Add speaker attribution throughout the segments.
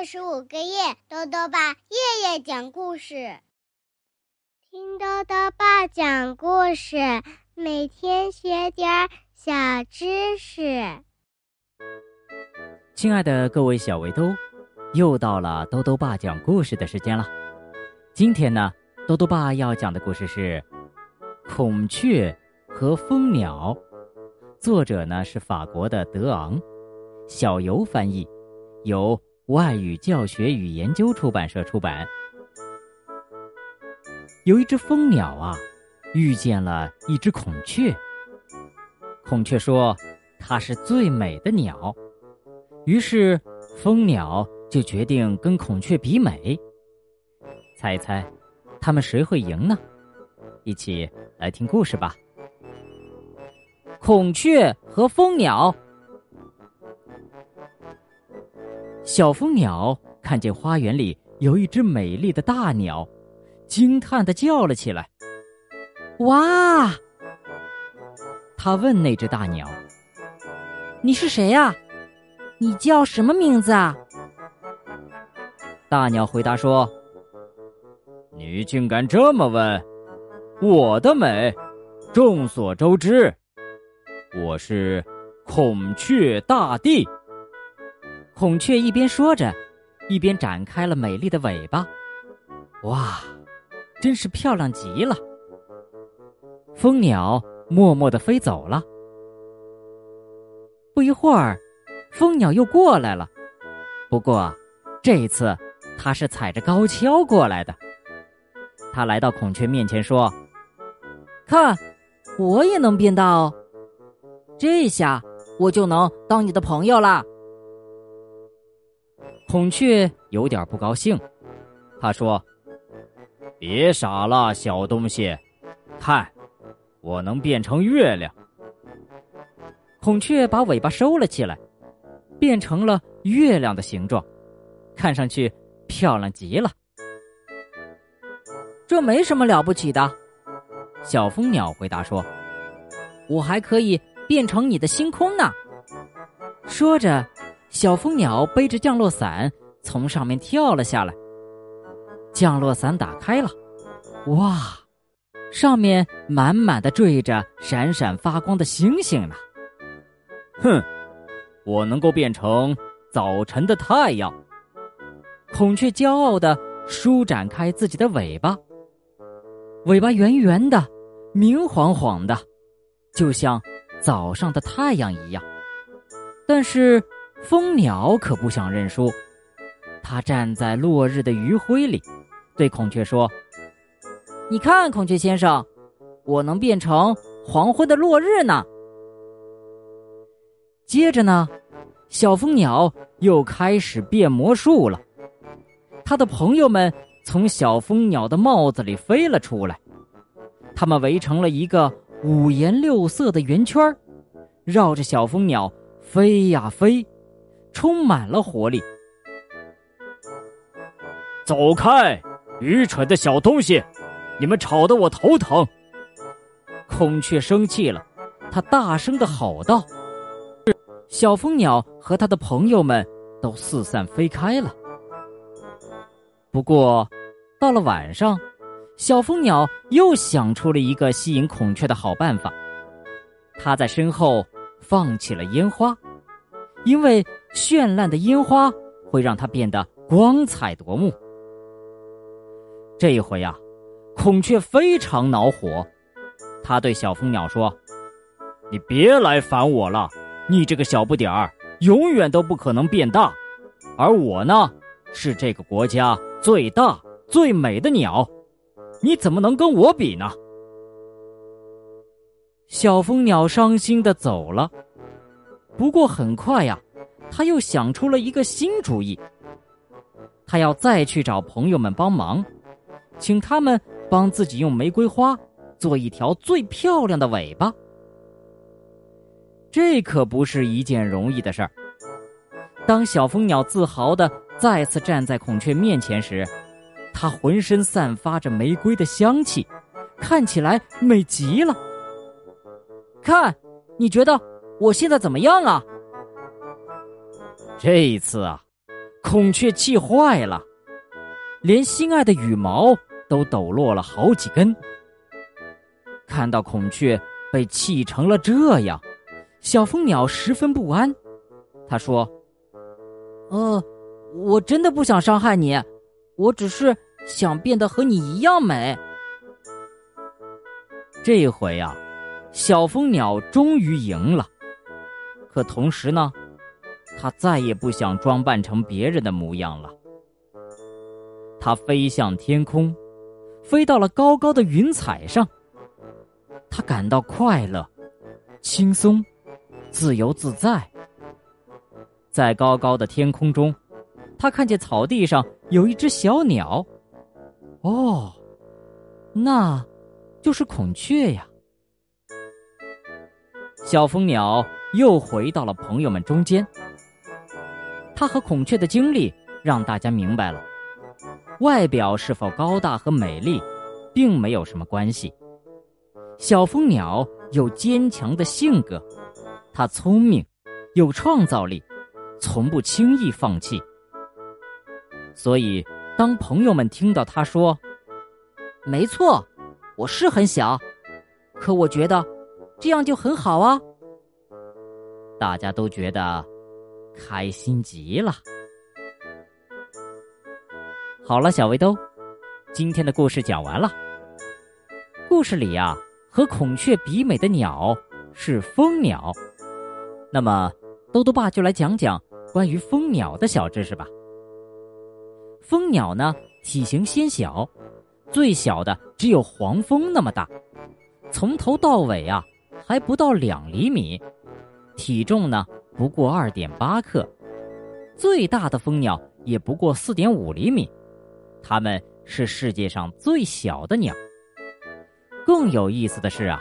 Speaker 1: 二十五个夜，豆豆爸夜夜讲故事，听豆豆爸讲故事，每天学点小知识。
Speaker 2: 亲爱的各位小围兜，又到了豆豆爸讲故事的时间了。今天呢，豆豆爸要讲的故事是《孔雀和蜂鸟》，作者呢是法国的德昂，小游翻译，由。外语教学与研究出版社出版。有一只蜂鸟啊，遇见了一只孔雀。孔雀说：“它是最美的鸟。”于是，蜂鸟就决定跟孔雀比美。猜一猜，他们谁会赢呢？一起来听故事吧。孔雀和蜂鸟。小蜂鸟看见花园里有一只美丽的大鸟，惊叹的叫了起来：“哇！”他问那只大鸟：“你是谁呀？你叫什么名字啊？”大鸟回答说：“你竟敢这么问！我的美，众所周知，我是孔雀大帝。”孔雀一边说着，一边展开了美丽的尾巴。哇，真是漂亮极了！蜂鸟默默的飞走了。不一会儿，蜂鸟又过来了，不过这一次它是踩着高跷过来的。它来到孔雀面前说：“看，我也能变大哦，这下我就能当你的朋友啦。”孔雀有点不高兴，他说：“别傻了，小东西，看，我能变成月亮。”孔雀把尾巴收了起来，变成了月亮的形状，看上去漂亮极了。这没什么了不起的，小蜂鸟回答说：“我还可以变成你的星空呢。”说着。小蜂鸟背着降落伞从上面跳了下来，降落伞打开了，哇，上面满满的缀着闪闪发光的星星呢。哼，我能够变成早晨的太阳。孔雀骄傲的舒展开自己的尾巴，尾巴圆圆的，明晃晃的，就像早上的太阳一样。但是。蜂鸟可不想认输，它站在落日的余晖里，对孔雀说：“你看，孔雀先生，我能变成黄昏的落日呢。”接着呢，小蜂鸟又开始变魔术了。它的朋友们从小蜂鸟的帽子里飞了出来，他们围成了一个五颜六色的圆圈，绕着小蜂鸟飞呀飞。充满了活力。走开，愚蠢的小东西！你们吵得我头疼。孔雀生气了，它大声的吼道：“小蜂鸟和他的朋友们都四散飞开了。”不过，到了晚上，小蜂鸟又想出了一个吸引孔雀的好办法。它在身后放起了烟花，因为。绚烂的烟花会让它变得光彩夺目。这一回啊，孔雀非常恼火，他对小蜂鸟说：“你别来烦我了，你这个小不点儿，永远都不可能变大。而我呢，是这个国家最大最美的鸟，你怎么能跟我比呢？”小蜂鸟伤心的走了。不过很快呀。他又想出了一个新主意。他要再去找朋友们帮忙，请他们帮自己用玫瑰花做一条最漂亮的尾巴。这可不是一件容易的事儿。当小蜂鸟自豪的再次站在孔雀面前时，它浑身散发着玫瑰的香气，看起来美极了。看，你觉得我现在怎么样啊？这一次啊，孔雀气坏了，连心爱的羽毛都抖落了好几根。看到孔雀被气成了这样，小蜂鸟十分不安。他说：“呃，我真的不想伤害你，我只是想变得和你一样美。”这回啊，小蜂鸟终于赢了。可同时呢，他再也不想装扮成别人的模样了。他飞向天空，飞到了高高的云彩上。他感到快乐、轻松、自由自在。在高高的天空中，他看见草地上有一只小鸟。哦，那。就是孔雀呀！小蜂鸟又回到了朋友们中间。他和孔雀的经历让大家明白了，外表是否高大和美丽，并没有什么关系。小蜂鸟有坚强的性格，它聪明，有创造力，从不轻易放弃。所以，当朋友们听到他说：“没错。”我是很小，可我觉得这样就很好啊！大家都觉得开心极了。好了，小围兜，今天的故事讲完了。故事里呀，和孔雀比美的鸟是蜂鸟。那么，兜兜爸就来讲讲关于蜂鸟的小知识吧。蜂鸟呢，体型纤小。最小的只有黄蜂那么大，从头到尾啊还不到两厘米，体重呢不过二点八克，最大的蜂鸟也不过四点五厘米，它们是世界上最小的鸟。更有意思的是啊，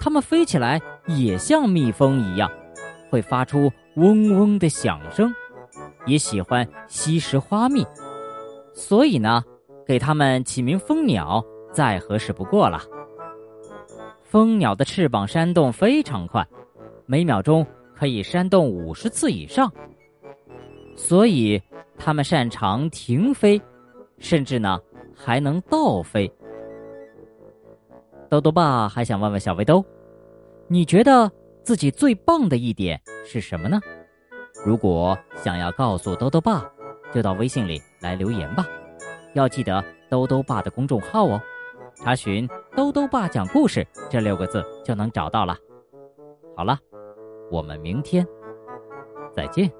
Speaker 2: 它们飞起来也像蜜蜂一样，会发出嗡嗡的响声，也喜欢吸食花蜜，所以呢。给它们起名蜂鸟再合适不过了。蜂鸟的翅膀扇动非常快，每秒钟可以扇动五十次以上，所以它们擅长停飞，甚至呢还能倒飞。豆豆爸还想问问小围兜，你觉得自己最棒的一点是什么呢？如果想要告诉豆豆爸，就到微信里来留言吧。要记得兜兜爸的公众号哦，查询“兜兜爸讲故事”这六个字就能找到了。好了，我们明天再见。